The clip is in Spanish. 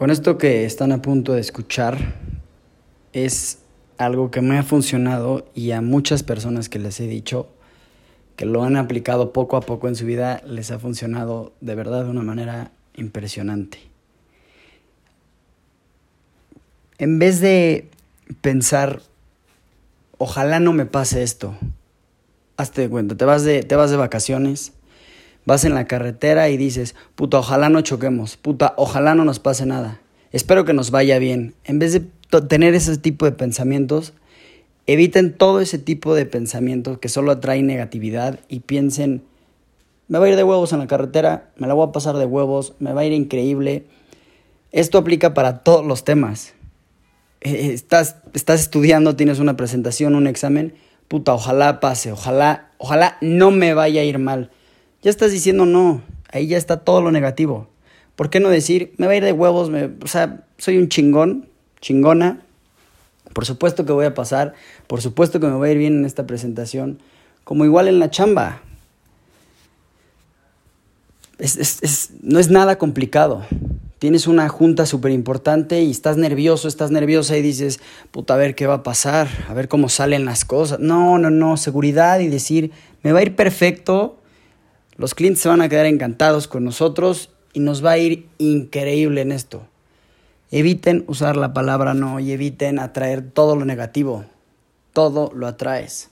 Con esto que están a punto de escuchar es algo que me ha funcionado y a muchas personas que les he dicho que lo han aplicado poco a poco en su vida les ha funcionado de verdad de una manera impresionante. En vez de pensar, ojalá no me pase esto, hazte de cuenta, te vas de, te vas de vacaciones, vas en la carretera y dices, puta, ojalá no choquemos, puta, ojalá no nos pase nada, espero que nos vaya bien. En vez de tener ese tipo de pensamientos, eviten todo ese tipo de pensamientos que solo atraen negatividad y piensen, me va a ir de huevos en la carretera, me la voy a pasar de huevos, me va a ir increíble. Esto aplica para todos los temas. Eh, estás, estás estudiando, tienes una presentación, un examen, puta, ojalá pase, ojalá, ojalá no me vaya a ir mal. Ya estás diciendo no, ahí ya está todo lo negativo. ¿Por qué no decir, me va a ir de huevos, me, o sea, soy un chingón, chingona, por supuesto que voy a pasar, por supuesto que me va a ir bien en esta presentación, como igual en la chamba. no es nada complicado tienes una junta súper importante y estás nervioso, estás nerviosa y dices, puta, a ver qué va a pasar, a ver cómo salen las cosas. No, no, no, seguridad y decir, me va a ir perfecto, los clientes se van a quedar encantados con nosotros y nos va a ir increíble en esto. Eviten usar la palabra no y eviten atraer todo lo negativo. Todo lo atraes.